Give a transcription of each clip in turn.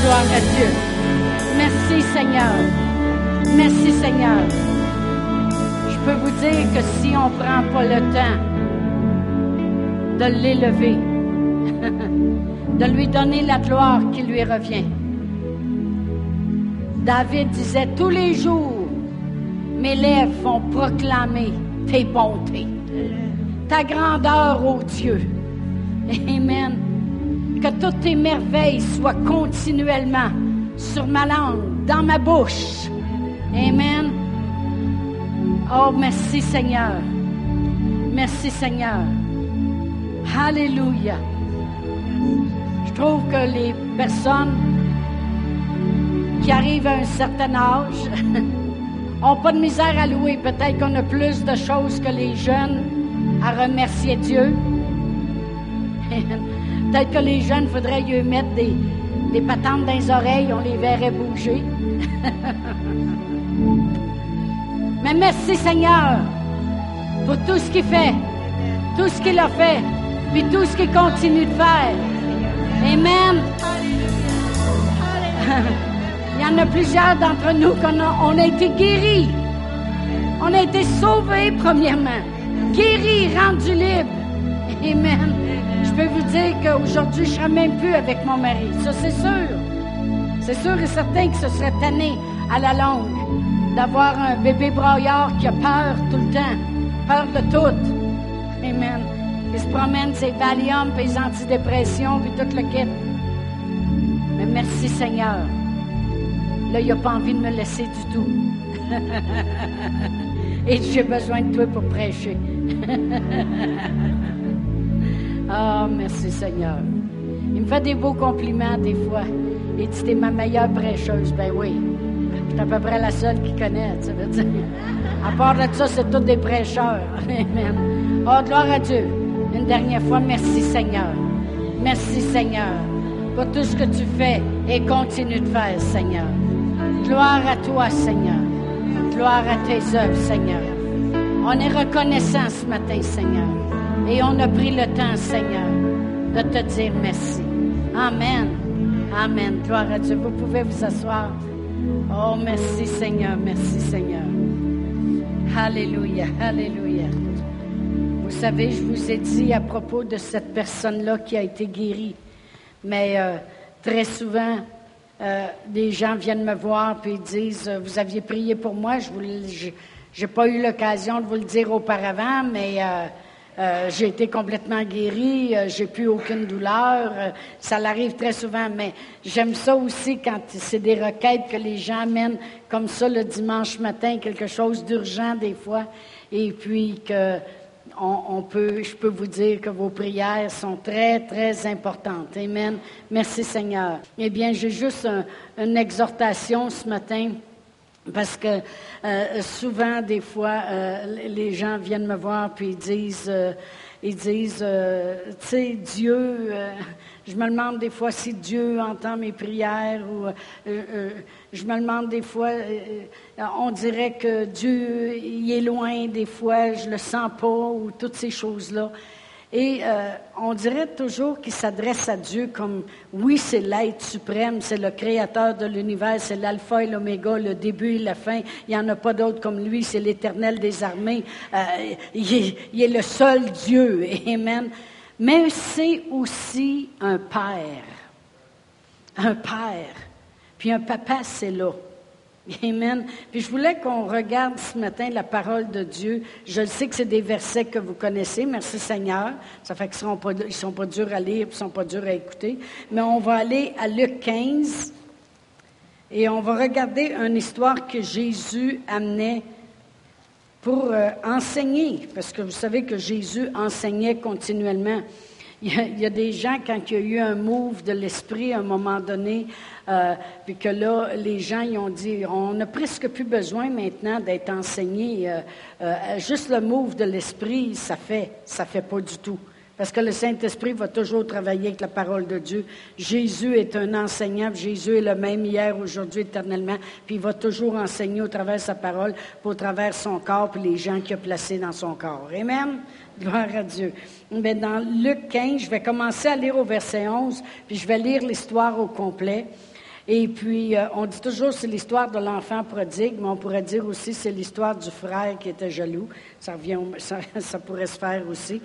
gloire à Dieu. Merci Seigneur. Merci Seigneur. Je peux vous dire que si on ne prend pas le temps de l'élever, de lui donner la gloire qui lui revient, David disait tous les jours, mes lèvres vont proclamer tes bontés, ta grandeur, ô Dieu. Amen. Que toutes tes merveilles soient continuellement sur ma langue, dans ma bouche. Amen. Oh, merci Seigneur. Merci Seigneur. Alléluia. Je trouve que les personnes qui arrivent à un certain âge n'ont pas de misère à louer. Peut-être qu'on a plus de choses que les jeunes à remercier Dieu. Peut-être que les jeunes, faudrait y mettre des, des patentes dans les oreilles, on les verrait bouger. Mais merci Seigneur pour tout ce qu'il fait, tout ce qu'il a fait, puis tout ce qu'il continue de faire. Amen. Il y en a plusieurs d'entre nous qu'on a, on a été guéris. On a été sauvés premièrement. Guéris, rendus libres. Amen. Je peux vous dire qu'aujourd'hui, je ne serai même plus avec mon mari. Ça, c'est sûr. C'est sûr et certain que ce serait tanné à la longue d'avoir un bébé broyard qui a peur tout le temps. Peur de tout. Amen. Il se promène ses Valium, puis les antidépressions, puis tout le kit. Mais merci Seigneur. Là, il n'a pas envie de me laisser du tout. Et j'ai besoin de toi pour prêcher. oh, merci Seigneur. Il me fait des beaux compliments des fois. Il dit, t'es ma meilleure prêcheuse. Ben oui. Je suis à peu près la seule qui connaît, ça veut dire. À part de ça, c'est tous des prêcheurs. Amen. Oh, gloire à Dieu. Une dernière fois, merci Seigneur. Merci Seigneur pour tout ce que tu fais et continue de faire, Seigneur. Gloire à toi, Seigneur. Gloire à tes œuvres, Seigneur. On est reconnaissant ce matin, Seigneur. Et on a pris le temps, Seigneur, de te dire merci. Amen. Amen. Gloire à Dieu. Vous pouvez vous asseoir. Oh, merci, Seigneur. Merci, Seigneur. Alléluia. Alléluia. Vous savez, je vous ai dit à propos de cette personne-là qui a été guérie. Mais euh, très souvent, euh, des gens viennent me voir puis disent euh, Vous aviez prié pour moi. Je n'ai pas eu l'occasion de vous le dire auparavant, mais euh, j'ai été complètement guérie, j'ai plus aucune douleur. ça l'arrive très souvent, mais j'aime ça aussi quand c'est des requêtes que les gens amènent comme ça le dimanche matin, quelque chose d'urgent des fois, et puis que je peux vous dire que vos prières sont très, très importantes. Amen. Merci Seigneur. Eh bien, j'ai juste une exhortation ce matin. Parce que euh, souvent, des fois, euh, les gens viennent me voir puis ils disent, euh, ils disent, tu sais, Dieu, je me demande des fois si Dieu entend mes prières ou je me demande des fois, on dirait que Dieu, il est loin des fois, je le sens pas ou toutes ces choses-là. Et euh, on dirait toujours qu'il s'adresse à Dieu comme, oui, c'est l'être suprême, c'est le créateur de l'univers, c'est l'alpha et l'oméga, le début et la fin. Il n'y en a pas d'autre comme lui, c'est l'éternel des armées. Euh, il, est, il, est, le seul Dieu. Amen. Mais c'est aussi un père. Un père. Puis un papa, c'est là. Amen. Puis je voulais qu'on regarde ce matin la parole de Dieu. Je sais que c'est des versets que vous connaissez. Merci Seigneur. Ça fait qu'ils ne sont, pas, durs à lire, ils ne sont pas durs à écouter. Mais on va aller à Luc 15 et on va regarder une histoire que Jésus amenait pour euh, enseigner. Parce que vous savez que Jésus enseignait continuellement. Il y, a, des gens, quand il y a eu un move de l'esprit à un moment donné, euh, puis que là, les gens ils ont dit, on n'a presque plus besoin maintenant d'être enseigné. Euh, euh, juste le move de l'esprit, ça fait, ça fait pas du tout. Parce que le Saint-Esprit va toujours travailler avec la parole de Dieu. Jésus est un enseignant, Jésus est le même hier, aujourd'hui, éternellement, puis il va toujours enseigner au travers de sa parole, au travers son corps, puis les gens qu'il a placés dans son corps. Amen. Gloire à Dieu. Mais dans Luc 15, je vais commencer à lire au verset 11, puis je vais lire l'histoire au complet. Et puis, euh, on dit toujours c'est l'histoire de l'enfant prodigue, mais on pourrait dire aussi c'est l'histoire du frère qui était jaloux. Ça, ça pourrait se faire aussi.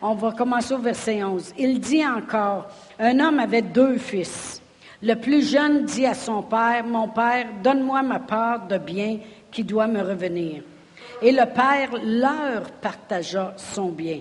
On va commencer au verset 11. Il dit encore, un homme avait deux fils. Le plus jeune dit à son père, Mon père, donne-moi ma part de bien qui doit me revenir. Et le père leur partagea son bien.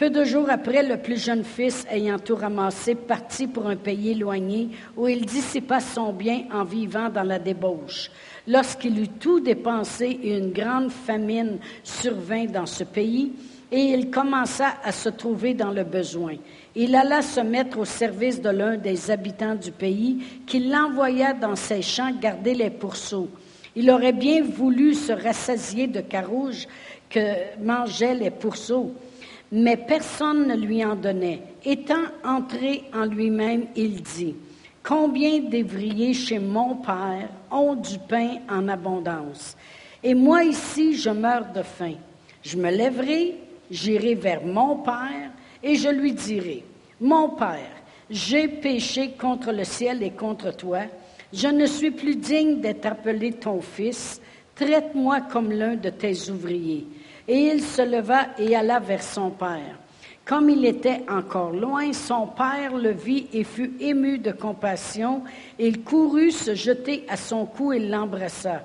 Peu de jours après, le plus jeune fils, ayant tout ramassé, partit pour un pays éloigné où il dissipa son bien en vivant dans la débauche. Lorsqu'il eut tout dépensé une grande famine survint dans ce pays, et il commença à se trouver dans le besoin. Il alla se mettre au service de l'un des habitants du pays, qui l'envoya dans ses champs garder les pourceaux. Il aurait bien voulu se rassasier de carouge que mangeaient les pourceaux mais personne ne lui en donnait. Étant entré en lui-même, il dit, Combien d'évriers chez mon Père ont du pain en abondance, et moi ici je meurs de faim. Je me lèverai, j'irai vers mon Père, et je lui dirai, Mon Père, j'ai péché contre le ciel et contre toi, je ne suis plus digne d'être appelé ton fils, traite-moi comme l'un de tes ouvriers. Et il se leva et alla vers son père. Comme il était encore loin, son père le vit et fut ému de compassion. Il courut se jeter à son cou et l'embrassa.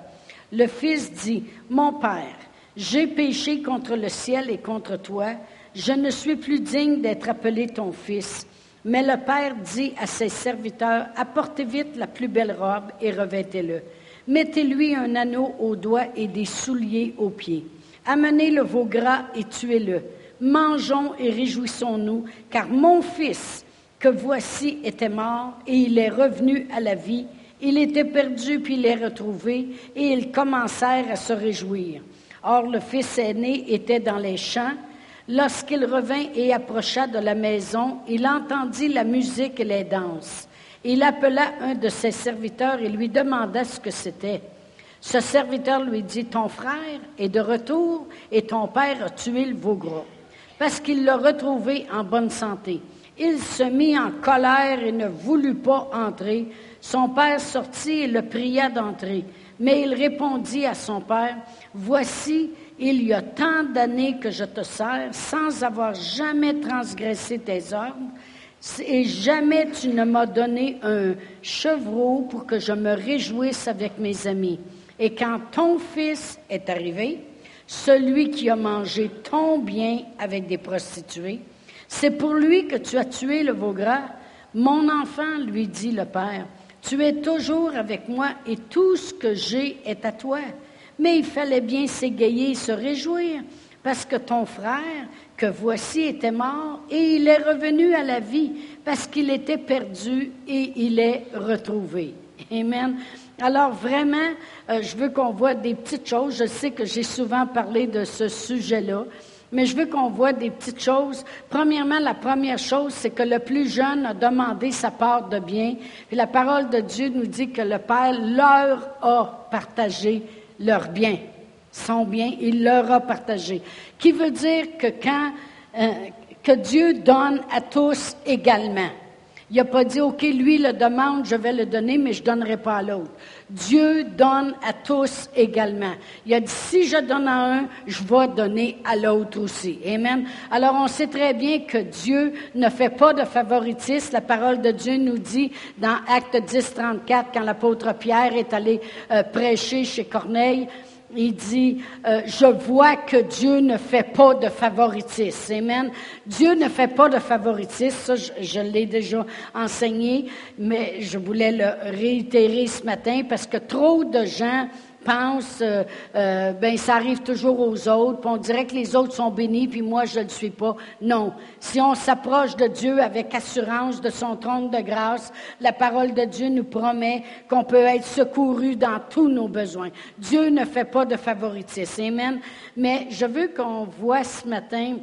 Le fils dit, Mon père, j'ai péché contre le ciel et contre toi. Je ne suis plus digne d'être appelé ton fils. Mais le père dit à ses serviteurs, Apportez vite la plus belle robe et revêtez-le. Mettez-lui un anneau au doigt et des souliers aux pieds. Amenez le veau gras et tuez-le. Mangeons et réjouissons-nous, car mon fils, que voici, était mort et il est revenu à la vie. Il était perdu puis il est retrouvé et ils commencèrent à se réjouir. Or le fils aîné était dans les champs. Lorsqu'il revint et approcha de la maison, il entendit la musique et les danses. Il appela un de ses serviteurs et lui demanda ce que c'était. Ce serviteur lui dit, ton frère est de retour et ton père a tué le veau parce qu'il l'a retrouvé en bonne santé. Il se mit en colère et ne voulut pas entrer. Son père sortit et le pria d'entrer. Mais il répondit à son père, Voici, il y a tant d'années que je te sers sans avoir jamais transgressé tes ordres, et jamais tu ne m'as donné un chevreau pour que je me réjouisse avec mes amis. Et quand ton fils est arrivé, celui qui a mangé ton bien avec des prostituées, c'est pour lui que tu as tué le veau gras. Mon enfant, lui dit le père, tu es toujours avec moi et tout ce que j'ai est à toi. Mais il fallait bien s'égayer et se réjouir, parce que ton frère, que voici, était mort et il est revenu à la vie, parce qu'il était perdu et il est retrouvé. Amen. Alors vraiment, euh, je veux qu'on voit des petites choses. Je sais que j'ai souvent parlé de ce sujet-là, mais je veux qu'on voit des petites choses. Premièrement, la première chose, c'est que le plus jeune a demandé sa part de bien. La parole de Dieu nous dit que le Père leur a partagé leur bien, son bien, il leur a partagé. Qui veut dire que quand euh, que Dieu donne à tous également. Il n'a pas dit, OK, lui le demande, je vais le donner, mais je ne donnerai pas à l'autre. Dieu donne à tous également. Il a dit, si je donne à un, je vais donner à l'autre aussi. Amen. Alors, on sait très bien que Dieu ne fait pas de favoritisme. La parole de Dieu nous dit dans Acte 10, 34, quand l'apôtre Pierre est allé euh, prêcher chez Corneille, il dit, euh, je vois que Dieu ne fait pas de favoritisme. Amen. Dieu ne fait pas de favoritisme. Ça, je, je l'ai déjà enseigné, mais je voulais le réitérer ce matin parce que trop de gens pense, euh, euh, ben ça arrive toujours aux autres, puis on dirait que les autres sont bénis, puis moi je ne le suis pas. Non. Si on s'approche de Dieu avec assurance de son trône de grâce, la parole de Dieu nous promet qu'on peut être secouru dans tous nos besoins. Dieu ne fait pas de favoritisme. Amen. Mais je veux qu'on voit ce matin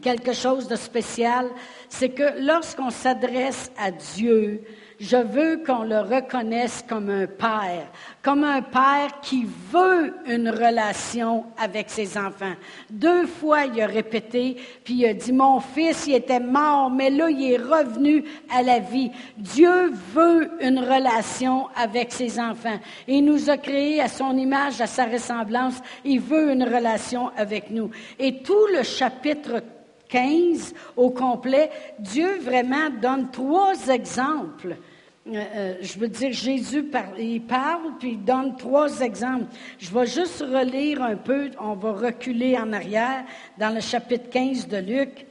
quelque chose de spécial, c'est que lorsqu'on s'adresse à Dieu, Je veux qu'on le reconnaisse comme un père, comme un père qui veut une relation avec ses enfants. Deux fois, il a répété, puis il a dit, mon fils, il était mort, mais là, il est revenu à la vie. Dieu veut une relation avec ses enfants. Il nous a créés à son image, à sa ressemblance. Il veut une relation avec nous. Et tout le chapitre 15 au complet, Dieu vraiment donne trois exemples. Euh, euh, je veux dire, Jésus il parle, puis il donne trois exemples. Je vais juste relire un peu, on va reculer en arrière dans le chapitre 15 de Luc.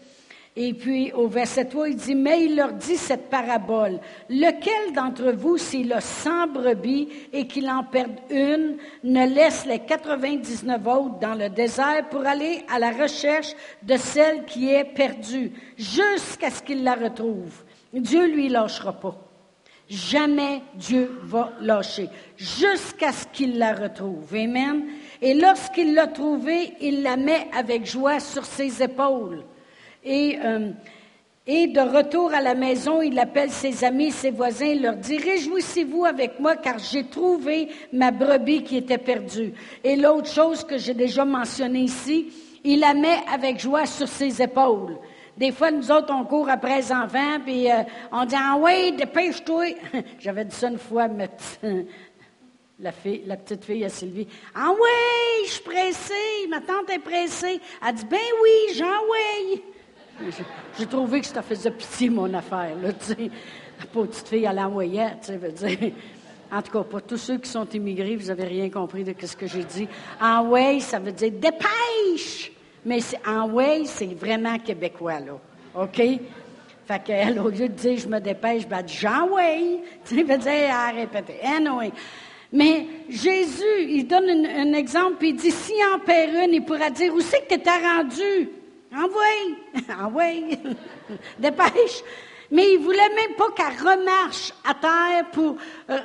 Et puis au verset 3, il dit, mais il leur dit cette parabole. Lequel d'entre vous, s'il a 100 brebis et qu'il en perde une, ne laisse les 99 autres dans le désert pour aller à la recherche de celle qui est perdue, jusqu'à ce qu'il la retrouve? Dieu lui lâchera pas. Jamais Dieu va lâcher, jusqu'à ce qu'il la retrouve. Amen. Et lorsqu'il l'a trouvée, il la met avec joie sur ses épaules. Et, euh, et de retour à la maison, il appelle ses amis, ses voisins, il leur dit, Réjouissez-vous avec moi car j'ai trouvé ma brebis qui était perdue. Et l'autre chose que j'ai déjà mentionnée ici, il la met avec joie sur ses épaules. Des fois, nous autres, on court après les enfants, puis euh, on dit Ah oui, dépêche-toi. J'avais dit ça une fois, la, fille, la petite fille à Sylvie. Ah oui, je suis pressée, ma tante est pressée. Elle dit Ben oui, j'en oui. J'ai trouvé que ça faisait pitié, mon affaire. La petite fille à l'envoyait, tu sais, veut dire. En tout cas, pour tous ceux qui sont immigrés, vous n'avez rien compris de ce que j'ai dit. En way, ça veut dire dépêche! Mais en way, c'est vraiment québécois, là. OK? Fait qu'elle, au lieu de dire je me dépêche, ben, elle dit Jean way. Tu sais, dire à répéter. Anyway. Mais Jésus, il donne un, exemple, puis il dit s'il en perd une, il pourra dire où c'est que tu t'es rendu? Envoie, envoie, dépêche. Mais il voulait même pas qu'elle remarche à terre pour euh,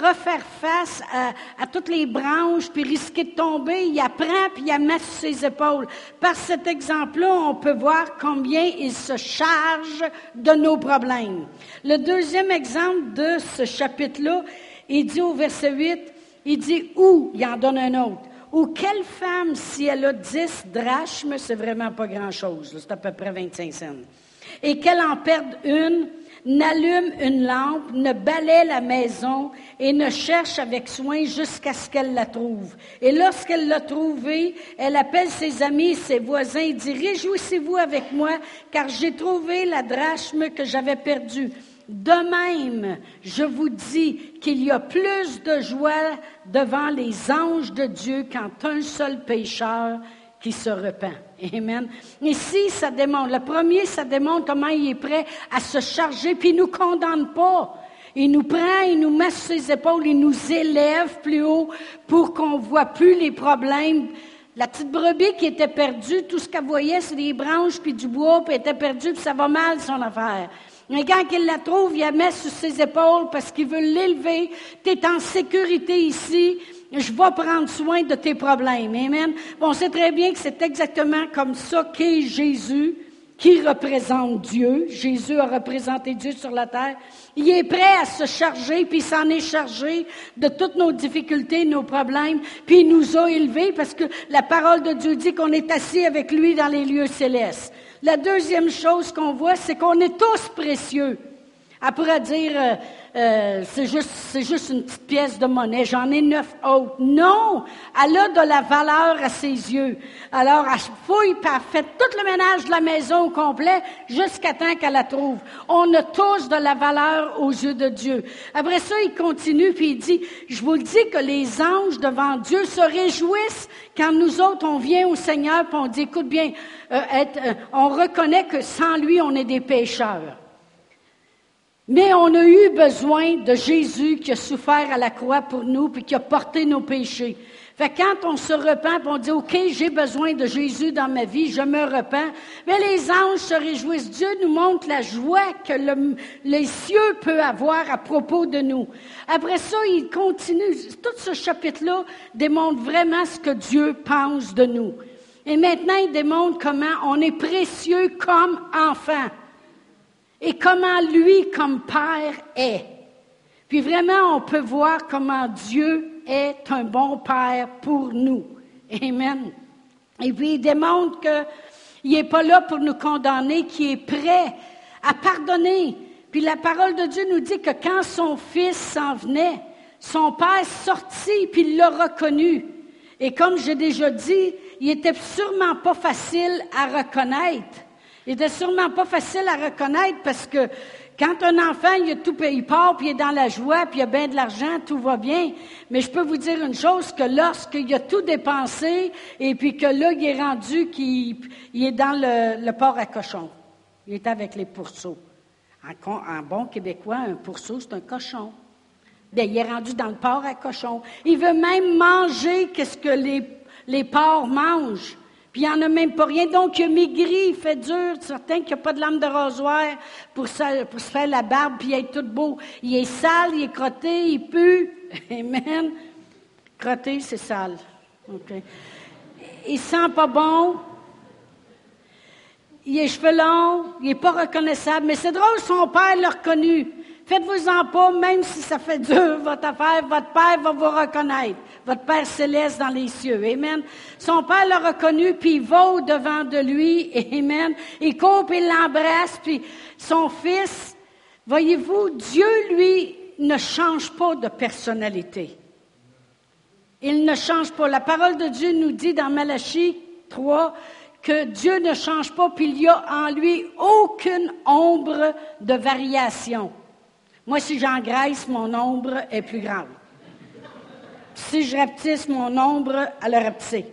refaire face à, toutes les branches, puis risquer de tomber. Il apprend, puis il sur ses épaules. Par cet exemple-là, on peut voir combien il se charge de nos problèmes. Le deuxième exemple de ce chapitre-là, il dit au verset 8, il dit où, il en donne un autre. Ou quelle femme, si elle a 10 drachmes, c'est vraiment pas grand-chose, c'est à peu près 25 cents, et qu'elle en perde une, n'allume une lampe, ne balaie la maison et ne cherche avec soin jusqu'à ce qu'elle la trouve. Et lorsqu'elle l'a trouvée, elle appelle ses amis, ses voisins et dit, Réjouissez-vous avec moi, car j'ai trouvé la drachme que j'avais perdue. De même, je vous dis qu'il y a plus de joie devant les anges de Dieu quand un seul pécheur qui se repent. Amen. Ici, ça démontre, le premier, ça démontre comment il est prêt à se charger, puis il nous condamne pas. Il nous prend, il nous met sur ses épaules, il nous élève plus haut pour qu'on voit plus les problèmes. La petite brebis qui était perdue, tout ce qu'elle voyait, c'est des branches puis du bois, puis elle était perdue, puis ça va mal son affaire. Mais quand il la trouve, il la met sur ses épaules parce qu'il veut l'élever. Tu es en sécurité ici. Je vais prendre soin de tes problèmes. Amen. On sait très bien que c'est exactement comme ça qu'est Jésus, qui représente Dieu. Jésus a représenté Dieu sur la terre. Il est prêt à se charger, puis s'en est chargé de toutes nos difficultés, nos problèmes, puis il nous a élevés parce que la parole de Dieu dit qu'on est assis avec lui dans les lieux célestes. La deuxième chose qu'on voit, c'est qu'on est tous précieux. Elle pourrait dire, euh, euh, c'est juste, une petite pièce de monnaie, j'en ai neuf autres. Non, elle a de la valeur à ses yeux. Alors, elle fouille, puis elle fait tout le ménage de la maison au complet jusqu'à temps qu'elle la trouve. On a tous de la valeur aux yeux de Dieu. Après ça, il continue, puis il dit, je vous le dis que les anges devant Dieu se réjouissent quand nous autres, on vient au Seigneur, puis on dit, écoute bien, euh, on reconnaît que sans lui, on est des pécheurs. Mais on a eu besoin de Jésus qui a souffert à la croix pour nous puis qui a porté nos péchés. Fait quand on se repent, on dit OK, j'ai besoin de Jésus dans ma vie, je me repens. Mais les anges se réjouissent. Dieu nous montre la joie que les cieux peuvent avoir à propos de nous. Après ça, il continue. Tout ce chapitre-là démontre vraiment ce que Dieu pense de nous. Et maintenant, il démontre comment on est précieux comme enfant. Et comment lui, comme Père, est. Puis vraiment, on peut voir comment Dieu est un bon Père pour nous. Amen. Et puis, il démontre qu'il n'est pas là pour nous condamner, qu'il est prêt à pardonner. Puis la parole de Dieu nous dit que quand son fils s'en venait, son père sortit, puis il l'a reconnu. Et comme j'ai déjà dit, il était sûrement pas facile à reconnaître. Il était sûrement pas facile à reconnaître parce que quand un enfant, il, tout, il part, puis il est dans la joie, puis il a bien de l'argent, tout va bien. Mais je peux vous dire une chose, que lorsqu'il a tout dépensé, et puis que là, il est rendu qu'il est dans le, port à cochon. Il est avec les pourceaux. En, bon québécois, un pourceau, c'est un cochon. Bien, il est rendu dans le port à cochon. Il veut même manger qu'est-ce que les porcs mangent. Puis il n'y en a même pas rien. Donc, il a maigri, il fait dur. Certain qu'il n'y a pas de lame de rasoir pour, se, pour se faire la barbe, puis il est tout beau. Il est sale, il est crotté, il pue. Amen. Crotté, c'est sale. OK. Il sent pas bon. Il les cheveux longs, il n'est pas reconnaissable. Mais c'est drôle, son père l'a reconnu. Faites-vous-en pas, même si ça fait dur, votre affaire, votre Père va vous reconnaître. Votre Père céleste dans les cieux. Amen. Son Père l'a reconnu, puis il va au-devant de lui. Amen. Il coupe, il l'embrasse, puis son fils, voyez-vous, Dieu, lui, ne change pas de personnalité. Il ne change pas. La parole de Dieu nous dit dans Malachie 3 que Dieu ne change pas, puis il n'y a en lui aucune ombre de variation. Moi, si j'engraisse, mon ombre est plus grande. Si je rapetisse, mon ombre, elle a rapetissé.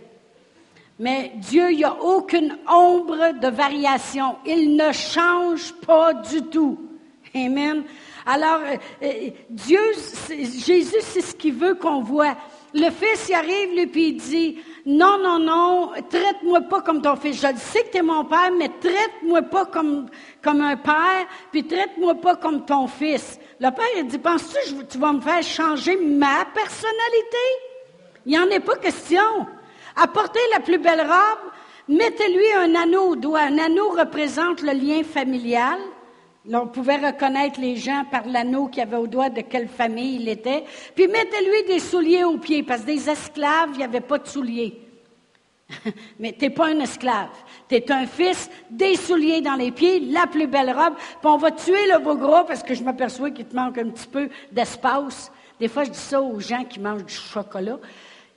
Mais Dieu, il n'y a aucune ombre de variation. Il ne change pas du tout. Amen. Alors, euh, euh, Dieu, Jésus, c'est ce qu'il veut qu'on voit. Le Fils y arrive, lui, puis il dit, non, non, non, traite-moi pas comme ton fils. Je sais que tu es mon père, mais traite-moi pas comme, comme un père, puis traite-moi pas comme ton fils. Le père, il dit, penses-tu que tu vas me faire changer ma personnalité? Il n'y en est pas question. Apportez la plus belle robe, mettez-lui un anneau au doigt. Un anneau représente le lien familial. Là, on pouvait reconnaître les gens par l'anneau qu'il avait au doigt de quelle famille il était. Puis mettez-lui des souliers aux pieds, parce que des esclaves, il n'y avait pas de souliers. Mais tu n'es pas un esclave. Tu es un fils, des souliers dans les pieds, la plus belle robe. Puis on va tuer le beau gros parce que je m'aperçois qu'il te manque un petit peu d'espace. Des fois, je dis ça aux gens qui mangent du chocolat,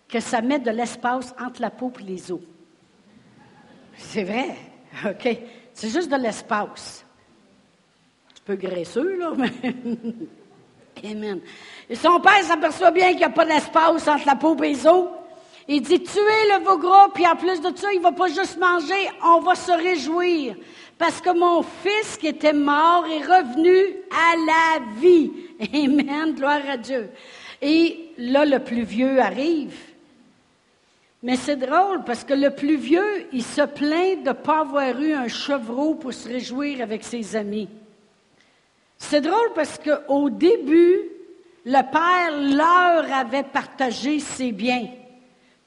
que ça met de l'espace entre la peau et les os. C'est vrai? OK. C'est juste de l'espace. Graisseux, mais. Amen. Et son père s'aperçoit bien qu'il n'y a pas d'espace entre la peau et les os. Il dit, tuez le veau gras, puis en plus de ça, il va pas juste manger, on va se réjouir. Parce que mon fils qui était mort est revenu à la vie. Amen, gloire à Dieu. Et là, le plus vieux arrive. Mais c'est drôle parce que le plus vieux, il se plaint de ne pas avoir eu un chevreau pour se réjouir avec ses amis. C'est drôle parce qu'au début, le père leur avait partagé ses biens.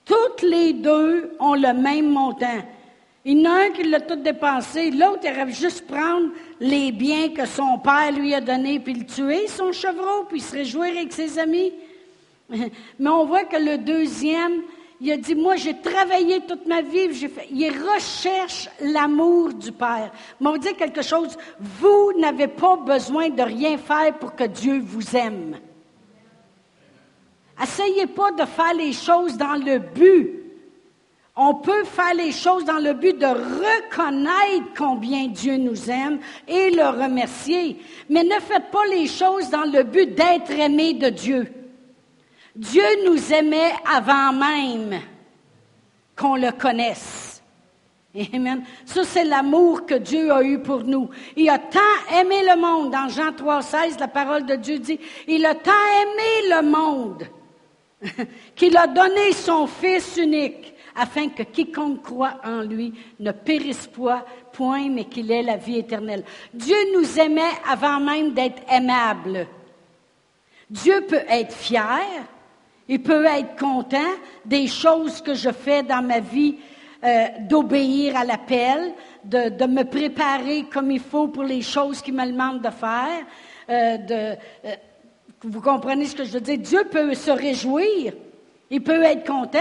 Toutes les deux ont le même montant. Il y en a un qui l'a tout dépensé, l'autre, il juste prendre les biens que son père lui a donnés, puis le tuer, son chevreau, puis se réjouir avec ses amis. Mais on voit que le deuxième, il a dit, moi, j'ai travaillé toute ma vie, il recherche l'amour du Père. Mais on dire quelque chose, vous n'avez pas besoin de rien faire pour que Dieu vous aime. Essayez pas de faire les choses dans le but. On peut faire les choses dans le but de reconnaître combien Dieu nous aime et le remercier. Mais ne faites pas les choses dans le but d'être aimé de Dieu. Dieu nous aimait avant même qu'on le connaisse. Amen. Ça, c'est l'amour que Dieu a eu pour nous. Il a tant aimé le monde. Dans Jean 3,16, la parole de Dieu dit, il a tant aimé le monde qu'il a donné son Fils unique, afin que quiconque croit en lui ne périsse point, point mais qu'il ait la vie éternelle. Dieu nous aimait avant même d'être aimable. Dieu peut être fier, il peut être content des choses que je fais dans ma vie euh, d'obéir à l'appel, de, me préparer comme il faut pour les choses qu'il me demande de faire. Euh, euh, vous comprenez ce que je veux dire? Dieu peut se réjouir, il peut être content,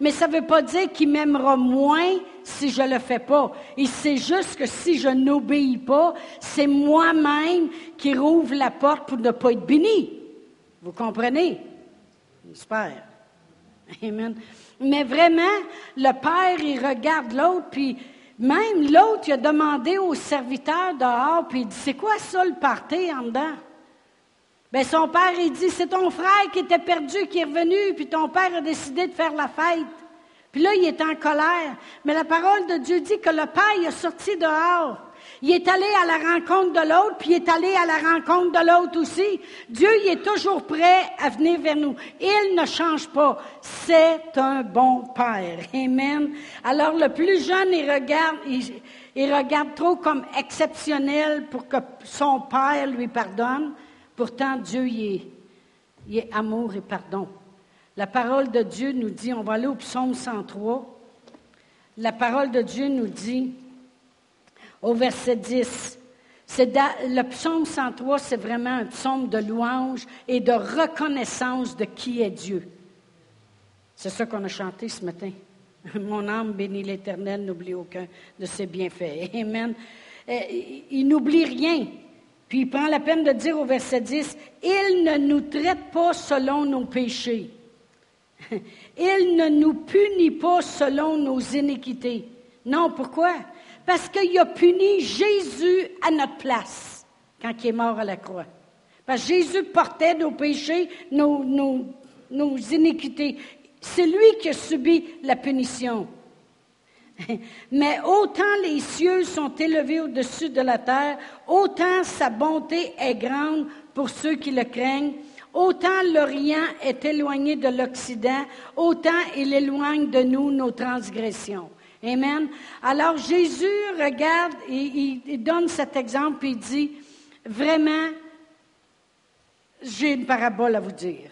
mais ça ne veut pas dire qu'il m'aimera moins si je ne le fais pas. Et c'est juste que si je n'obéis pas, c'est moi-même qui rouvre la porte pour ne pas être béni. Vous comprenez? J'espère. Amen. Mais vraiment, le Père, il regarde l'autre, puis même l'autre, il a demandé au serviteur dehors, puis il dit, c'est quoi ça le party en dedans? Bien, son père, il dit, c'est ton frère qui était perdu, qui est revenu, puis ton père a décidé de faire la fête. Puis là, il est en colère. Mais la parole de Dieu dit que le père, il est sorti dehors. Il est allé à la rencontre de l'autre, puis il est allé à la rencontre de l'autre aussi. Dieu, il est toujours prêt à venir vers nous. Il ne change pas. C'est un bon Père. Amen. Alors, le plus jeune, il regarde, il, regarde trop comme exceptionnel pour que son Père lui pardonne. Pourtant, Dieu, il est, il est amour et pardon. La parole de Dieu nous dit, on va aller au psaume 103. La parole de Dieu nous dit, au verset 10. le psaume 103, c'est vraiment un psaume de louange et de reconnaissance de qui est Dieu. C'est ça qu'on a chanté ce matin. Mon âme bénit l'Éternel, n'oublie aucun de ses bienfaits. Amen. Euh, il n'oublie rien. Puis il prend la peine de dire au verset 10, Il ne nous traite pas selon nos péchés. Il ne nous punit pas selon nos iniquités. Non, pourquoi? Parce qu'il a puni Jésus à notre place quand il est mort à la croix. Parce que Jésus portait nos péchés, nos, nos, iniquités. C'est lui qui a subi la punition. Mais autant les cieux sont élevés au-dessus de la terre, autant sa bonté est grande pour ceux qui le craignent. Autant l'Orient est éloigné de l'Occident, autant il éloigne de nous nos transgressions. Amen. Alors Jésus regarde, et, il donne cet exemple, et il dit, vraiment, j'ai une parabole à vous dire.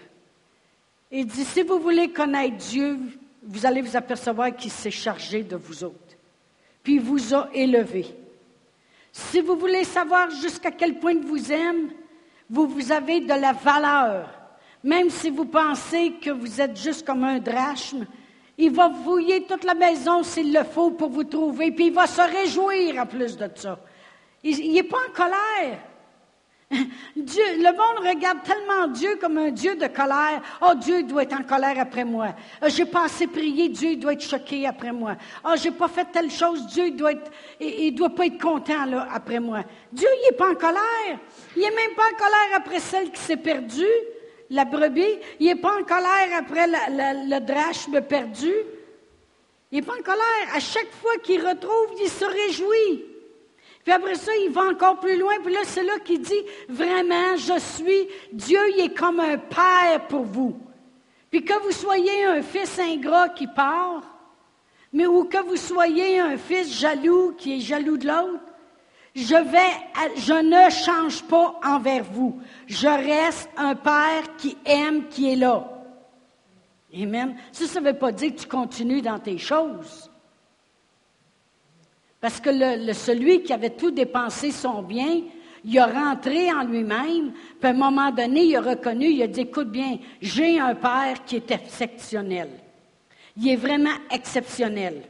Il dit, si vous voulez connaître Dieu, vous allez vous apercevoir qu'il s'est chargé de vous autres, puis il vous a élevé. Si vous voulez savoir jusqu'à quel point il vous aime, vous, vous avez de la valeur. Même si vous pensez que vous êtes juste comme un drachme, il va fouiller toute la maison s'il le faut pour vous trouver, puis il va se réjouir en plus de ça. Il n'est pas en colère. Dieu, le monde regarde tellement Dieu comme un Dieu de colère. Oh, Dieu doit être en colère après moi. Oh, j'ai pas assez prié, Dieu doit être choqué après moi. Oh, j'ai pas fait telle chose, Dieu doit être, il, doit pas être content après moi. Dieu, il est pas en colère. Il est même pas en colère après celle qui s'est perdue la brebis, il n'est pas en colère après le drachme perdu. Il n'est pas en colère. À chaque fois qu'il retrouve, il se réjouit. Puis après ça, il va encore plus loin. Puis là, c'est là qu'il dit, vraiment, je suis, Dieu, il est comme un père pour vous. Puis que vous soyez un fils ingrat qui part, mais ou que vous soyez un fils jaloux qui est jaloux de l'autre, je ne change pas envers vous. Je reste un père qui aime, qui est là. Amen. Ça, ne veut pas dire que tu continues dans tes choses. Parce que celui qui avait tout dépensé son bien, il a rentré en lui-même, puis à un moment donné, il a reconnu, il a dit, écoute bien, j'ai un père qui est exceptionnel. Il est vraiment exceptionnel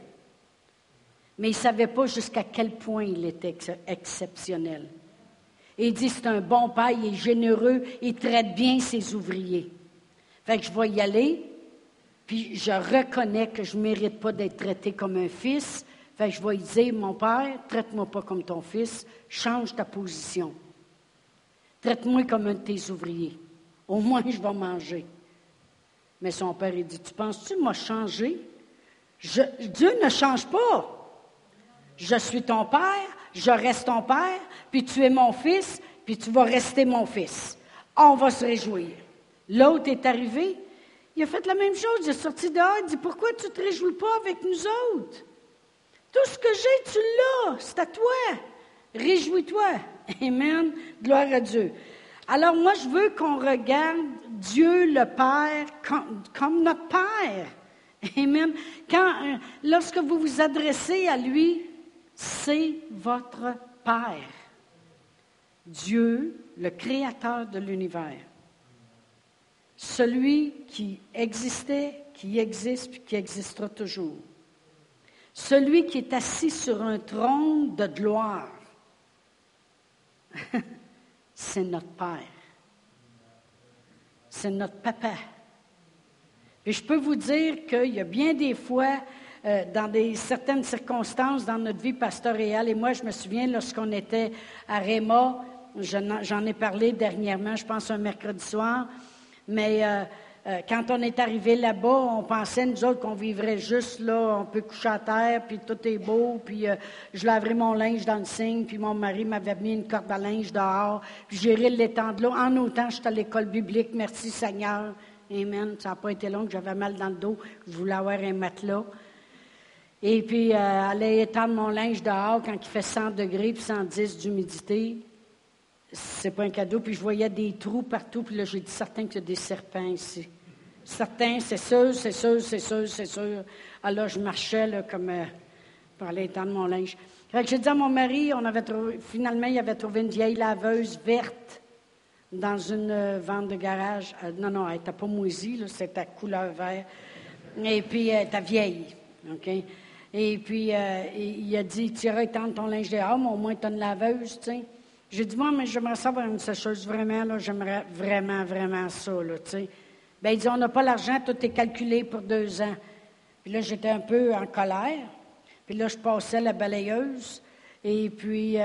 mais il ne savait pas jusqu'à quel point il était exceptionnel. Il dit, c'est un bon père, il est généreux, il traite bien ses ouvriers. Fait que je vais y aller, puis je reconnais que je ne mérite pas d'être traité comme un fils. Fait que je vais lui dire, mon père, traite-moi pas comme ton fils, change ta position. Traite-moi comme un de tes ouvriers. Au moins, je vais manger. Mais son père, il dit, tu penses-tu m'a changé? Dieu ne change pas. Je suis ton père, je reste ton père, puis tu es mon fils, puis tu vas rester mon fils. On va se réjouir. L'autre est arrivé, il a fait la même chose, il est sorti dehors, il dit Pourquoi tu ne te réjouis pas avec nous autres? Tout ce que j'ai, tu l'as, c'est à toi. Réjouis-toi. Amen. Gloire à Dieu. Alors moi, je veux qu'on regarde Dieu le Père comme, comme notre Père. Amen. Quand, euh, lorsque vous vous adressez à lui, c'est votre Père. Dieu, le Créateur de l'univers. Celui qui existait, qui existe, et qui existera toujours. Celui qui est assis sur un trône de gloire. c'est notre Père. C'est notre Papa. Et je peux vous dire qu'il y a bien des fois, euh, dans certaines circonstances dans notre vie pastorale, et moi je me souviens lorsqu'on était à Réma, j'en ai parlé dernièrement, je pense un mercredi soir, mais euh, euh, quand on est arrivé là-bas, on pensait, nous autres, qu'on vivrait juste là, on peut coucher à terre, puis tout est beau, puis je laverais mon linge dans le cygne, puis mon mari m'avait mis une corde à linge dehors, puis j'irais l'étendre là. En autant, j'étais à l'école biblique, merci Seigneur. Amen. Ça n'a pas été long, j'avais mal dans le dos. Je voulais avoir un matelas. Et puis, euh, aller étendre mon linge dehors quand il fait 100 degrés puis 110 d'humidité. C'est pas un cadeau. Puis je voyais des trous partout. Puis là, j'ai dit certain qu'il y a des serpents ici. Certains, c'est sûr, c'est sûr, c'est sûr, c'est sûr. Alors, je marchais là, comme euh, pour aller étendre mon linge. Fait que j'ai dit à mon mari, on avait trouvé, finalement, il avait trouvé une vieille laveuse verte dans une euh, vente de garage. Non, non, elle n'était pas moisie, c'était couleur vert. Et puis, elle était vieille. Et puis, euh, il a dit, tu étendre ton linge dehors, mais au moins, tu as une laveuse, tu sais. J'ai dit, moi, mais j'aimerais savoir une sécheuse, vraiment, là, j'aimerais vraiment, vraiment ça, là, tu sais. Bien, il dit, on n'a pas l'argent, tout est calculé pour deux ans. Puis là, j'étais un peu en colère. Puis là, je passais la balayeuse. Et puis,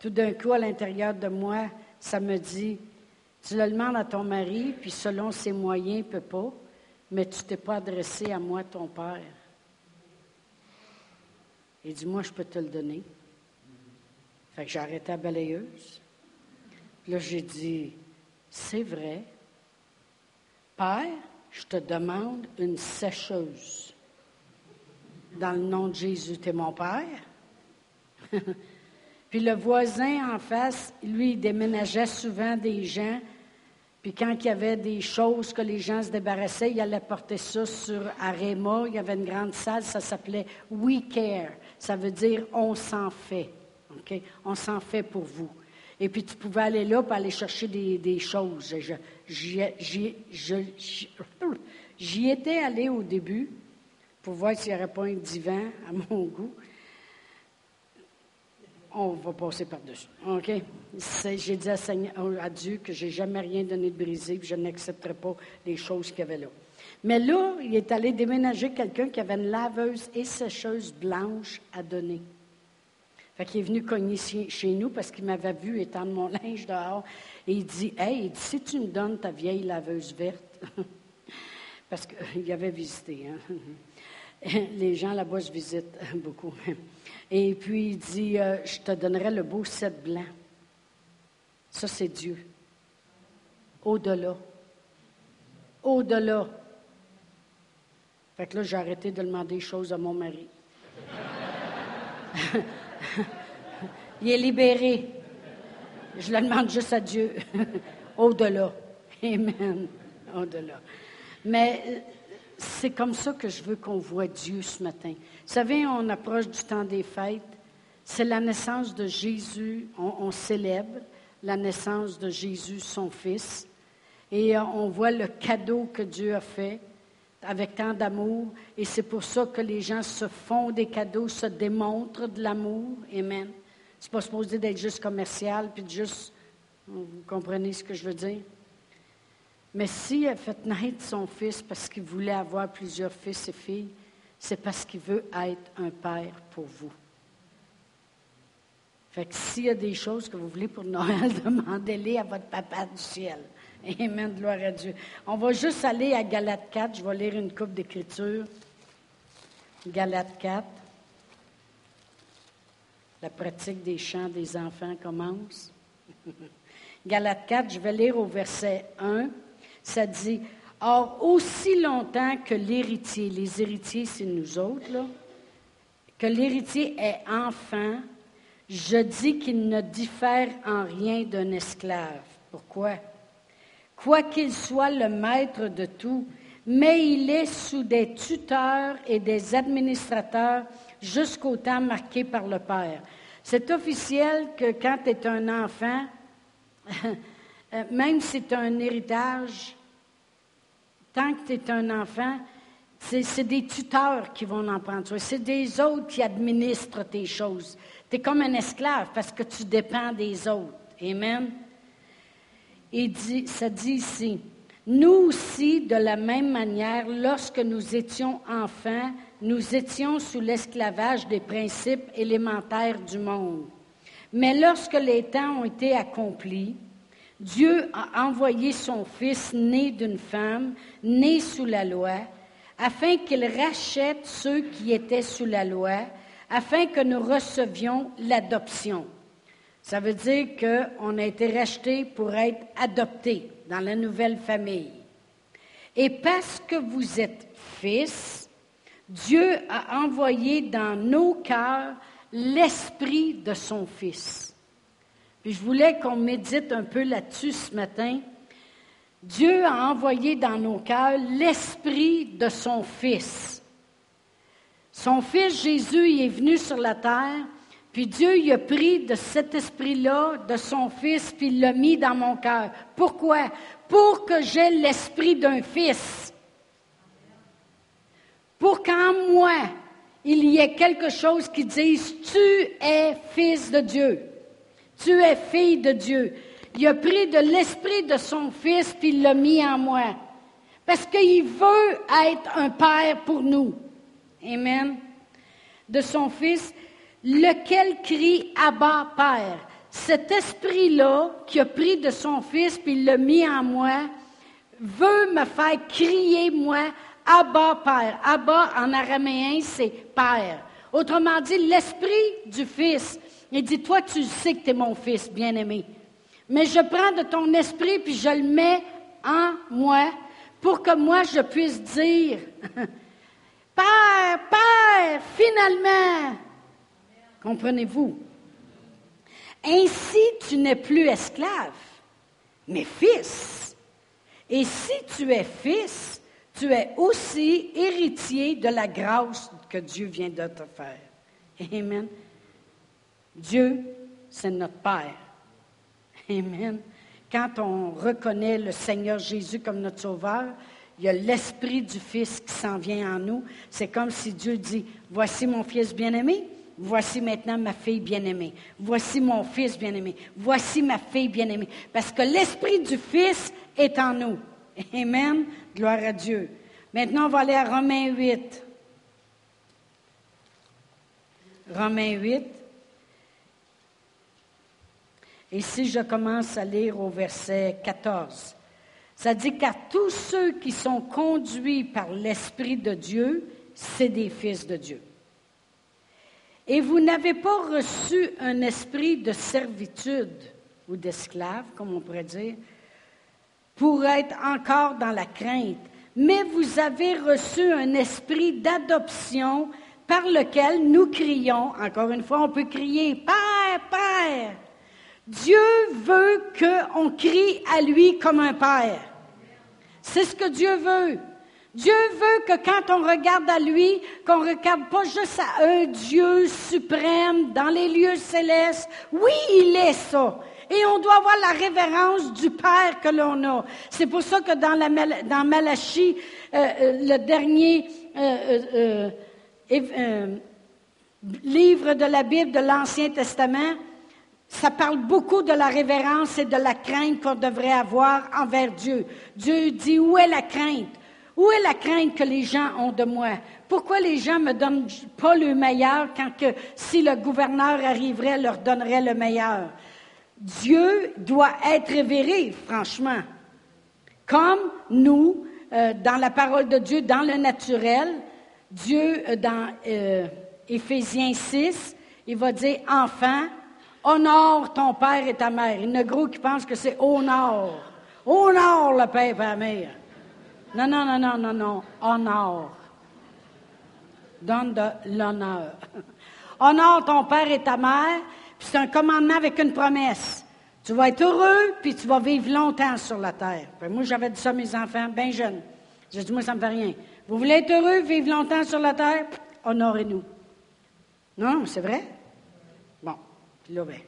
tout d'un coup, à l'intérieur de moi, ça me dit, tu le demandes à ton mari, puis selon ses moyens, il ne peut pas, mais tu t'es pas adressé à moi, ton père. Il dit, moi, je peux te le donner. Fait que j'ai arrêté la balayeuse. Puis là, j'ai dit, c'est vrai. Père, je te demande une sécheuse. Dans le nom de Jésus, tu es mon Père. Puis le voisin en face, lui, il déménageait souvent des gens. Puis quand il y avait des choses que les gens se débarrassaient, il allait porter ça sur Arema. Il y avait une grande salle, ça s'appelait We Care. Ça veut dire on s'en fait. On s'en fait pour vous. Et puis tu pouvais aller là pour aller chercher des, choses. J'y étais allé au début pour voir s'il n'y aurait pas un divan à mon goût on va passer par-dessus. OK? J'ai dit à, Dieu que je n'ai jamais rien donné de brisé, que je n'accepterai pas les choses qu'il y avait là. Mais là, il est allé déménager quelqu'un qui avait une laveuse et sécheuse blanche à donner. Fait qu'il est venu cogner chez nous parce qu'il m'avait vu étendre mon linge dehors. Et il dit Hey, si tu me donnes ta vieille laveuse verte, parce qu'il avait visité. Hein? Les gens là-bas se visitent beaucoup. Et puis il dit, euh, je te donnerai le beau set blanc. Ça, c'est Dieu. Au-delà. Au-delà. Fait que là, j'ai arrêté de demander des choses à mon mari. il est libéré. Je le demande juste à Dieu. Au-delà. Amen. Au-delà. Mais c'est comme ça que je veux qu'on voit Dieu ce matin. Vous savez, on approche du temps des fêtes. C'est la naissance de Jésus. On, célèbre la naissance de Jésus, son Fils. Et euh, on voit le cadeau que Dieu a fait avec tant d'amour. Et c'est pour ça que les gens se font des cadeaux, se démontrent de l'amour. Amen. C'est pas supposé d'être juste commercial, puis juste. Vous comprenez ce que je veux dire? Mais s'il a fait naître son fils parce qu'il voulait avoir plusieurs fils et filles, c'est parce qu'il veut être un père pour vous. Fait que s'il y a des choses que vous voulez pour Noël, demandez-les à votre papa du ciel. Amen, gloire à Dieu. On va juste aller à Galate 4. Je vais lire une coupe d'écriture. Galate 4. La pratique des chants des enfants commence. Galate 4, je vais lire au verset 1 ça dit, Or, aussi longtemps que l'héritier, les héritiers, c'est nous autres, là, que l'héritier est enfant, je dis qu'il ne diffère en rien d'un esclave. Pourquoi? Quoi qu'il soit le maître de tout, mais il est sous des tuteurs et des administrateurs jusqu'au temps marqué par le Père. C'est officiel que quand tu es un enfant, même si c'est un héritage, tant que tu es un enfant, c'est des tuteurs qui vont en prendre soin. C'est des autres qui administrent tes choses. Tu es comme un esclave parce que tu dépends des autres. Amen. Et ça dit ici, nous aussi, de la même manière, lorsque nous étions enfants, nous étions sous l'esclavage des principes élémentaires du monde. Mais lorsque les temps ont été accomplis, Dieu a envoyé son Fils né d'une femme, né sous la loi, afin qu'il rachète ceux qui étaient sous la loi, afin que nous recevions l'adoption. Ça veut dire qu'on a été racheté pour être adopté dans la nouvelle famille. Et parce que vous êtes fils, Dieu a envoyé dans nos cœurs l'esprit de son Fils. Puis je voulais qu'on médite un peu là-dessus ce matin. Dieu a envoyé dans nos cœurs l'esprit de son Fils. Son Fils Jésus est venu sur la terre, puis Dieu il a pris de cet esprit-là, de son Fils, puis il l'a mis dans mon cœur. Pourquoi? Pour que j'ai l'esprit d'un Fils. Pour qu'en moi, il y ait quelque chose qui dise, tu es fils de Dieu. Tu es fille de Dieu. Il a pris de l'esprit de son fils puis il l'a mis en moi. Parce qu'il veut être un père pour nous. Amen. De son fils, lequel crie Abba Père? Cet esprit-là qui a pris de son fils puis l'a mis en moi, veut me faire crier, moi, Abba Père. Abba en araméen, c'est Père. Autrement dit, l'esprit du Fils. Il dit, toi, tu sais que tu es mon Fils, bien-aimé. Mais je prends de ton esprit puis je le mets en moi pour que moi je puisse dire, Père, Père, finalement. Comprenez-vous? Ainsi, tu n'es plus esclave, mais fils. Et si tu es fils, tu es aussi héritier de la grâce que Dieu vient de te faire. Amen. Dieu, c'est notre Père. Amen. Quand on reconnaît le Seigneur Jésus comme notre Sauveur, il y a l'Esprit du Fils qui s'en vient en nous. C'est comme si Dieu dit, voici mon Fils bien-aimé, voici maintenant ma fille bien-aimée, voici mon Fils bien-aimé, voici ma fille bien-aimée. Parce que l'Esprit du Fils est en nous. Amen. Gloire à Dieu. Maintenant, on va aller à Romains 8. Romains 8. Et si je commence à lire au verset 14, ça dit qu'à tous ceux qui sont conduits par l'Esprit de Dieu, c'est des fils de Dieu. Et vous n'avez pas reçu un esprit de servitude ou d'esclave, comme on pourrait dire, pour être encore dans la crainte, mais vous avez reçu un esprit d'adoption par lequel nous crions, encore une fois, on peut crier Père, Père. Dieu veut qu'on crie à lui comme un Père. C'est ce que Dieu veut. Dieu veut que quand on regarde à lui, qu'on regarde pas juste à un Dieu suprême dans les lieux célestes. Oui, il est ça. Et on doit avoir la révérence du Père que l'on a. C'est pour ça que dans, la, Malachie, euh, euh, le dernier euh, livre de la Bible de l'Ancien Testament, ça parle beaucoup de la révérence et de la crainte qu'on devrait avoir envers Dieu. Dieu dit, où est la crainte? Où est la crainte que les gens ont de moi? Pourquoi les gens me donnent pas le meilleur quand que si le gouverneur arriverait, leur donnerait le meilleur? Dieu doit être révéré, franchement. Comme nous, euh, dans la parole de Dieu, dans le naturel, Dieu, euh, dans euh, Éphésiens 6, il va dire, enfant, honore ton père et ta mère. Il y en a gros qui pensent que c'est honore. Honore le père et la mère. Non, non, non, non, non, non. Honore. Donne de l'honneur. honore ton père et ta mère puis c'est un commandement avec une promesse. Tu vas être heureux, puis tu vas vivre longtemps sur la terre. moi, j'avais dit ça à mes enfants, bien jeunes. J'ai dit, moi, ça ne me fait rien. Vous voulez être heureux, vivre longtemps sur la terre? Honorez-nous. Non, c'est vrai? Bon, puis là, ben,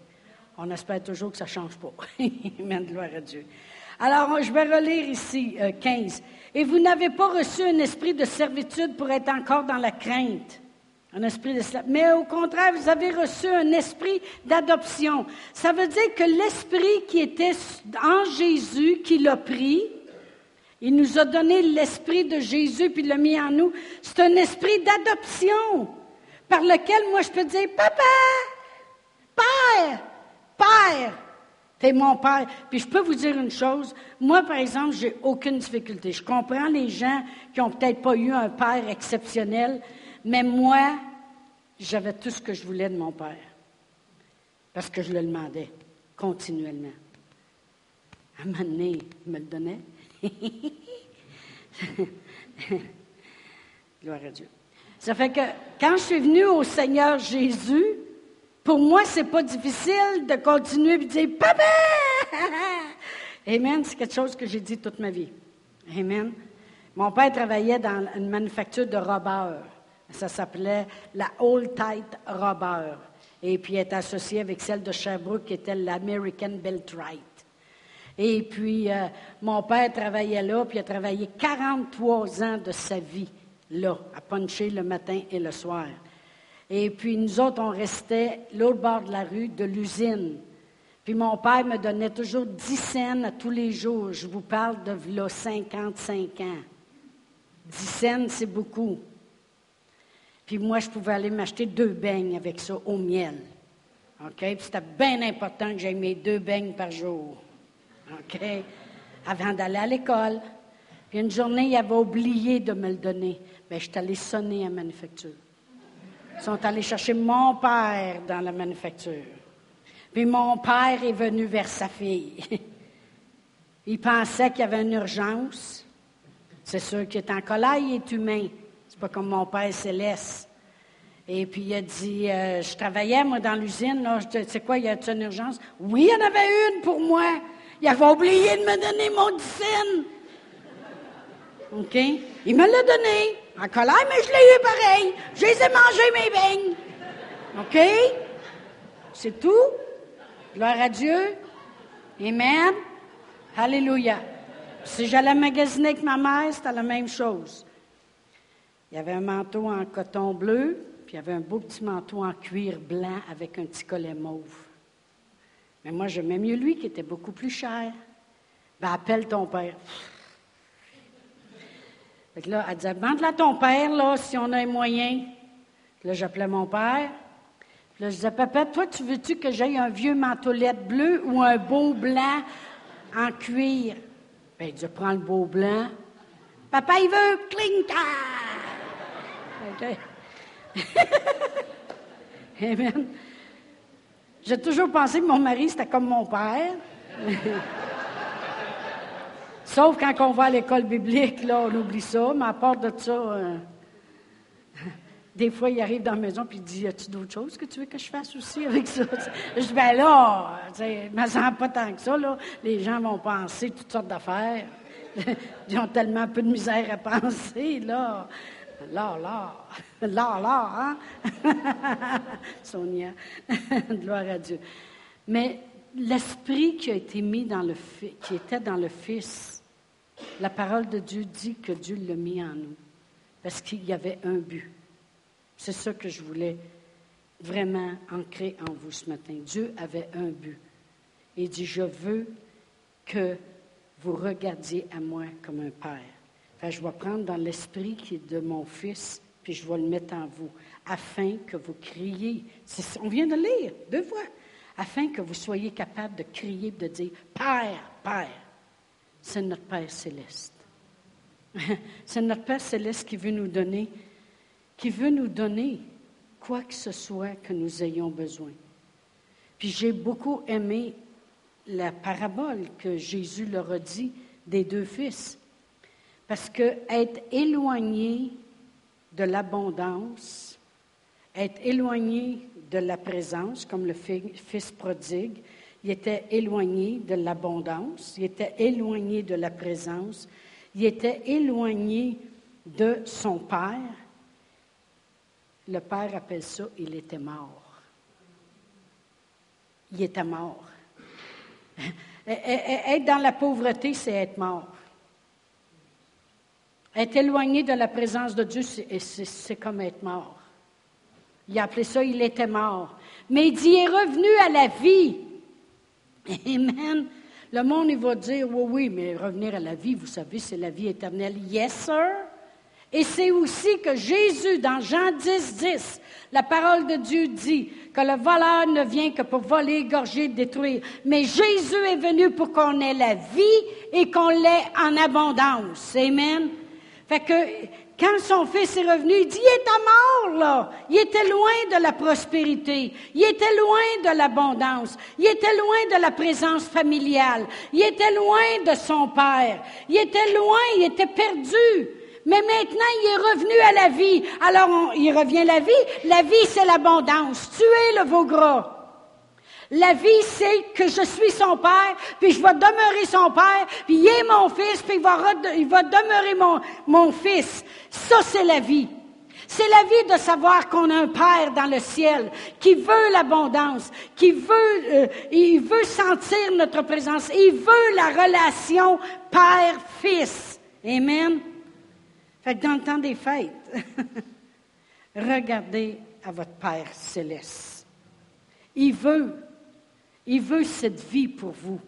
on espère toujours que ça ne change pas. Amen, gloire à Dieu. Alors, je vais relire ici 15. Et vous n'avez pas reçu un esprit de servitude pour être encore dans la crainte. Un esprit de Mais au contraire, vous avez reçu un esprit d'adoption. Ça veut dire que l'esprit qui était en Jésus, qui l'a pris, il nous a donné l'esprit de Jésus puis l'a mis en nous. C'est un esprit d'adoption par lequel moi je peux dire Papa, Père, Père, t'es mon Père. Puis je peux vous dire une chose, moi par exemple, j'ai aucune difficulté. Je comprends les gens qui ont peut-être pas eu un père exceptionnel, mais moi, j'avais tout ce que je voulais de mon père. Parce que je le demandais continuellement. À un moment il me le donnait. Gloire à Dieu. Ça fait que quand je suis venue au Seigneur Jésus, pour moi, c'est pas difficile de continuer et de dire Papa! Amen. C'est quelque chose que j'ai dit toute ma vie. Amen. Mon père travaillait dans une manufacture de robeurs. Ça s'appelait la Old Tight Robber. Et puis, elle est associée avec celle de Sherbrooke, qui était l'American Beltrite. Et puis, euh, mon père travaillait là, puis il a travaillé 43 ans de sa vie là, à puncher le matin et le soir. Et puis, nous autres, on restait l'autre bord de la rue de l'usine. Puis mon père me donnait toujours 10 cents tous les jours. Je vous parle de là, 55 ans. 10 cents, c'est beaucoup. Puis moi, je pouvais aller m'acheter deux beignes avec ça au miel. OK? Puis c'était bien important que j'aie mes deux beignes par jour. OK? Avant d'aller à l'école. Puis une journée, il avait oublié de me le donner. Bien, je suis allée sonner à la manufacture. Sont allés chercher mon père dans la manufacture. Puis mon père est venu vers sa fille. il pensait qu'il y avait une urgence. C'est sûr qu'il est en colère, il est humain. C'est pas comme mon père céleste. Et puis il a dit, euh, je travaillais moi dans l'usine, là, tu sais quoi, il y a une urgence? Oui, il y en avait une pour moi. Il avait oublié de me donner mon dixine. OK? Il me l'a donné. En colère, mais je l'ai eu pareil. Je les ai mangés, mes beignes. OK? C'est tout. Gloire à Dieu. Amen. Alléluia. Si j'allais magasiner avec ma mère, c'était la même chose. Il y avait un manteau en coton bleu, puis il y avait un beau petit manteau en cuir blanc avec un petit collet mauve. Mais moi, j'aimais mieux lui qui était beaucoup plus cher. Ben, appelle ton père. Là, elle disait, demande à ton père, là, si on a un moyen. là, j'appelais mon père. Puis là, je disais, papa, toi, tu veux-tu que j'aille un vieux manteaulette bleu ou un beau blanc en cuir? Ben, il dit, prends le beau blanc. Papa, il veut clinker. Amen. J'ai toujours pensé que mon mari, c'était comme mon père. Sauf quand on va à l'école biblique, là, on oublie ça. Mais à part de ça, euh, des fois, il arrive dans la maison et il dit As-tu d'autres choses que tu veux que je fasse aussi avec ça? Je dis Ben là, je me sens pas tant que ça. Là. Les gens vont penser toutes sortes d'affaires. Ils ont tellement peu de misère à penser, là. Là, là, là, là, hein? Sonia, gloire à Dieu. Mais l'esprit qui a été mis dans le qui était dans le Fils, la parole de Dieu dit que Dieu l'a mis en nous, parce qu'il y avait un but. C'est ça que je voulais vraiment ancrer en vous ce matin. Dieu avait un but. Il dit, je veux que vous regardiez à moi comme un père je vais prendre dans l'esprit qui est de mon fils, puis je vais le mettre en vous, afin que vous criez. On vient de lire deux fois. Afin que vous soyez capable de crier, de dire Père, Père. C'est notre Père céleste. C'est notre Père céleste qui veut nous donner, qui veut nous donner quoi que ce soit que nous ayons besoin. Puis j'ai beaucoup aimé la parabole que Jésus leur a dit des deux fils. Parce que être éloigné de l'abondance, être éloigné de la présence, comme le fils prodigue, il était éloigné de l'abondance, il était éloigné de la présence, Il était éloigné de son père. Le père appelle ça, il était mort. Il était mort. Être dans la pauvreté, c'est être mort. Être éloigné de la présence de Dieu, c'est comme être mort. Il a appelé ça, il était mort. Mais il dit, est revenu à la vie. Amen. Le monde, il va dire, oui, oui, mais revenir à la vie, vous savez, c'est la vie éternelle. Yes, sir. Et c'est aussi que Jésus, dans Jean 10, 10, la parole de Dieu dit que le voleur ne vient que pour voler, gorger, détruire. Mais Jésus est venu pour qu'on ait la vie et qu'on l'ait en abondance. Amen. Fait que quand son fils est revenu, il dit, il était mort, là. Il était loin de la prospérité. Il était loin de l'abondance. Il était loin de la présence familiale. Il était loin de son père. Il était loin, il était perdu. Mais maintenant, il est revenu à la vie. Alors, il revient à la vie. La vie, c'est l'abondance. Tuer le veau gras. La vie, c'est que je suis son père, puis je vais demeurer son père, puis il est mon fils, puis il va, demeurer mon, fils. Ça, c'est la vie. C'est la vie de savoir qu'on a un Père dans le ciel qui veut l'abondance, qui veut, euh, veut sentir notre présence, il veut la relation Père-Fils. Amen. Fait que dans le temps des fêtes, regardez à votre Père céleste. Il veut il veut cette vie pour vous.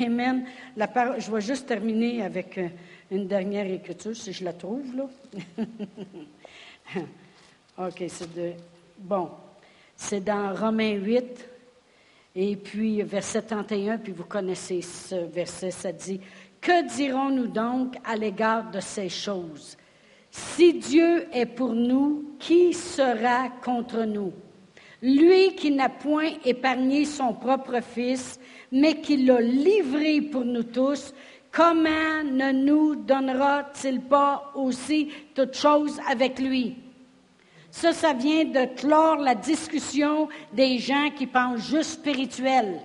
Amen. Je vais juste terminer avec euh, une dernière écriture, si je la trouve, là. OK, c'est. Bon. C'est dans Romains 8, et puis verset 31, puis vous connaissez ce verset, ça dit Que dirons-nous donc à l'égard de ces choses? Si Dieu est pour nous, qui sera contre nous? Lui qui n'a point épargné son propre Fils, mais qui l'a livré pour nous tous, comment ne nous donnera-t-il pas aussi toute chose avec lui? Ça, ça vient de clore la discussion des gens qui pensent juste spirituel.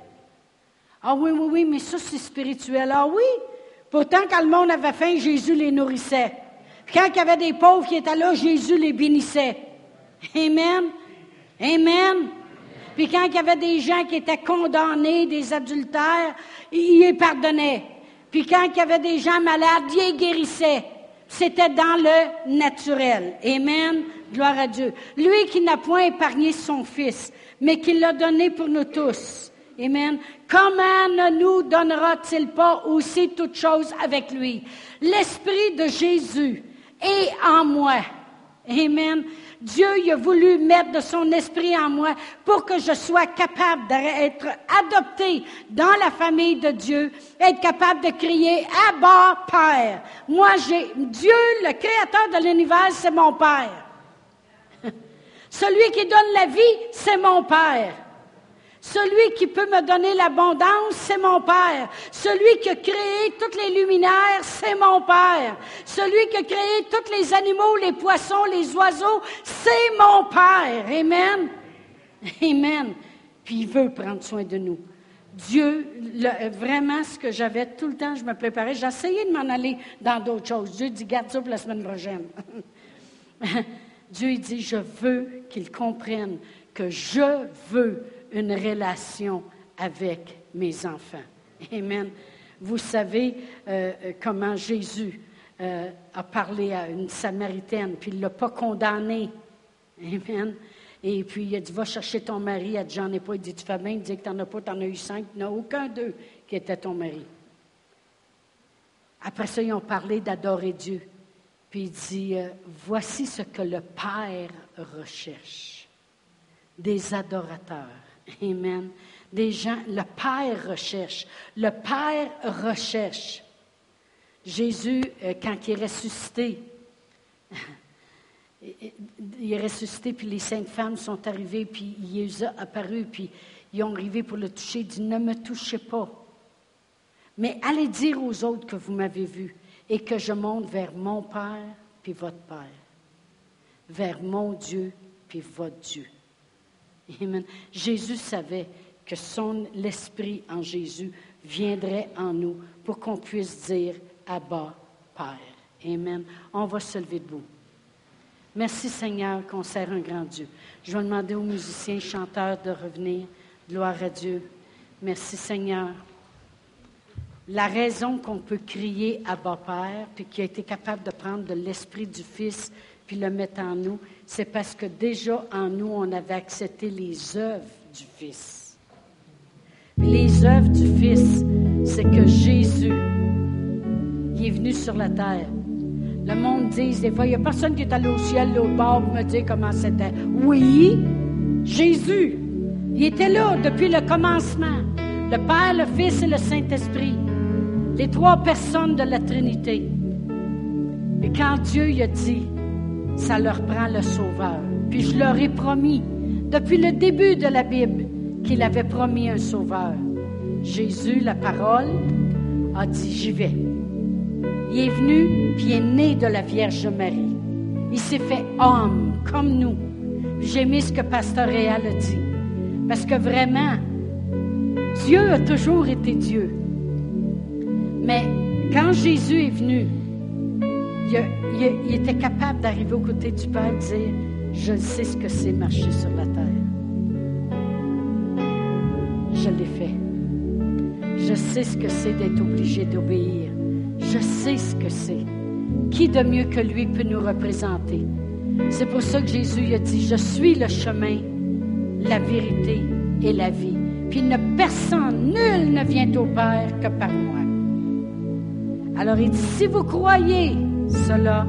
Ah oui, oui, oui, mais ça, c'est spirituel. Ah oui? Pourtant, quand le monde avait faim, Jésus les nourrissait. quand il y avait des pauvres qui étaient là, Jésus les bénissait. Amen. Amen. Puis quand il y avait des gens qui étaient condamnés, des adultères, il les pardonnait. Puis quand il y avait des gens malades, il les guérissait. C'était dans le naturel. Amen. Gloire à Dieu. Lui qui n'a point épargné son Fils, mais qui l'a donné pour nous tous. Amen. Comment ne nous donnera-t-il pas aussi toute chose avec lui? L'Esprit de Jésus est en moi. Amen. Dieu a voulu mettre de son esprit en moi pour que je sois capable d'être adopté dans la famille de Dieu, être capable de crier Abba Père. Moi, Dieu, le créateur de l'univers, c'est mon Père. Celui qui donne la vie, c'est mon Père. Celui qui peut me donner l'abondance, c'est mon Père. Celui qui a créé toutes les luminaires, c'est mon Père. Celui qui a créé tous les animaux, les poissons, les oiseaux, c'est mon Père. Amen. Amen. Puis il veut prendre soin de nous. Dieu, vraiment, ce que j'avais tout le temps, je me préparais. J'essayais de m'en aller dans d'autres choses. Dieu dit, garde ça pour la semaine prochaine. Dieu dit, je veux qu'il comprenne que je veux une relation avec mes enfants. Amen. Vous savez euh, euh, comment Jésus euh, a parlé à une Samaritaine, puis il ne l'a pas condamnée. Amen. Et puis il a dit Va chercher ton mari. Elle dit J'en ai pas. Il dit Tu fais bien. Il dit que tu n'en as pas, tu en as eu cinq. Il n'y a aucun d'eux qui était ton mari. Après ça, ils ont parlé d'adorer Dieu. Puis il dit Voici ce que le Père recherche des adorateurs Amen. Des gens, le Père recherche. Le Père recherche. Jésus, euh, quand il est ressuscité, il est ressuscité, puis les cinq femmes sont arrivées, puis il les a apparu, puis ils ont arrivé pour le toucher. Il dit, ne me touchez pas. Mais allez dire aux autres que vous m'avez vu et que je monte vers mon Père, puis votre Père. Vers mon Dieu, puis votre Dieu. Amen. Jésus savait que son l'esprit en Jésus viendrait en nous pour qu'on puisse dire Abba, Père. Amen. On va se lever debout. Merci Seigneur qu'on sert un grand Dieu. Je vais demander aux musiciens, chanteurs de revenir. Gloire à Dieu. Merci Seigneur. La raison qu'on peut crier à Père, puis qui a été capable de prendre de l'Esprit du Fils, puis le mettre en nous, c'est parce que déjà en nous, on avait accepté les œuvres du Fils. Les œuvres du Fils, c'est que Jésus, il est venu sur la terre. Le monde dit des fois, il n'y a personne qui est allé au ciel, au bord, pour me dire comment c'était. Oui, Jésus, il était là depuis le commencement. Le Père, le Fils et le Saint-Esprit. Les trois personnes de la Trinité. Et quand Dieu a dit, ça leur prend le Sauveur. Puis je leur ai promis, depuis le début de la Bible, qu'il avait promis un Sauveur. Jésus, la parole, a dit, j'y vais. Il est venu, puis il est né de la Vierge Marie. Il s'est fait homme, comme nous. J'ai mis ce que Pasteur Réal a dit. Parce que vraiment, Dieu a toujours été Dieu. Mais quand Jésus est venu, il, était capable d'arriver aux côtés du Père et dire, je sais ce que c'est marcher sur la terre. Je l'ai fait. Je sais ce que c'est d'être obligé d'obéir. Je sais ce que c'est. Qui de mieux que lui peut nous représenter? C'est pour ça que Jésus a dit, je suis le chemin, la vérité et la vie. Puis ne personne, nul ne vient au Père que par moi. Alors il dit, si vous croyez cela,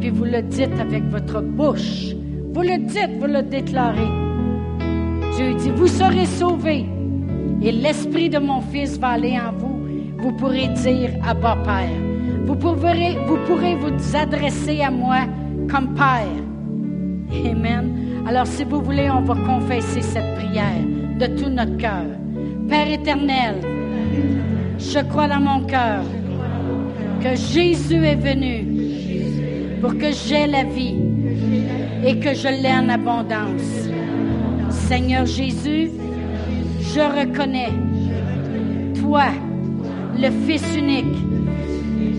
puis vous le dites avec votre bouche, vous le dites, vous le déclarez, Dieu dit, vous serez sauvés et l'Esprit de mon Fils va aller en vous. Vous pourrez dire Abba Père. Vous pourrez, vous pourrez vous adresser à moi comme Père. Amen. Alors si vous voulez, on va confesser cette prière de tout notre cœur. Père éternel, je crois dans mon cœur que Jésus est venu pour que j'aie la vie et que je l'ai en abondance. Seigneur Jésus, je reconnais toi, le Fils unique,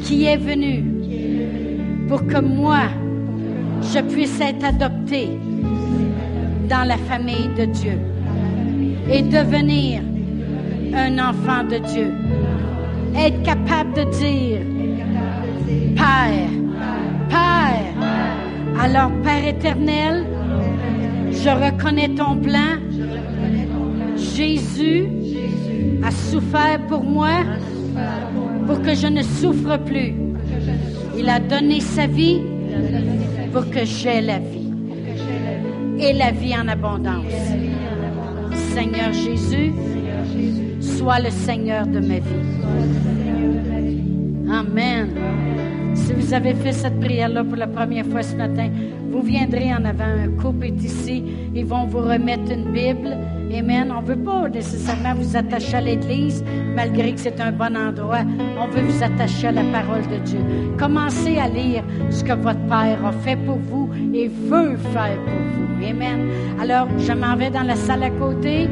qui est venu pour que moi, je puisse être adopté dans la famille de Dieu et devenir un enfant de Dieu. Être capable de dire, Père, Père. Alors, Père éternel, je reconnais ton plan. Jésus a souffert pour moi pour que je ne souffre plus. Il a donné sa vie pour que j'aie la vie et la vie en abondance. Seigneur Jésus, sois le Seigneur de ma vie. Amen. Si vous avez fait cette prière-là pour la première fois ce matin, vous viendrez en avant. Un couple est ici. Ils vont vous remettre une Bible. Amen. On ne veut pas nécessairement vous attacher à l'Église, malgré que c'est un bon endroit. On veut vous attacher à la parole de Dieu. Commencez à lire ce que votre Père a fait pour vous et veut faire pour vous. Amen. Alors, je m'en vais dans la salle à côté.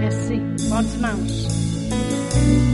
Merci. Bon dimanche.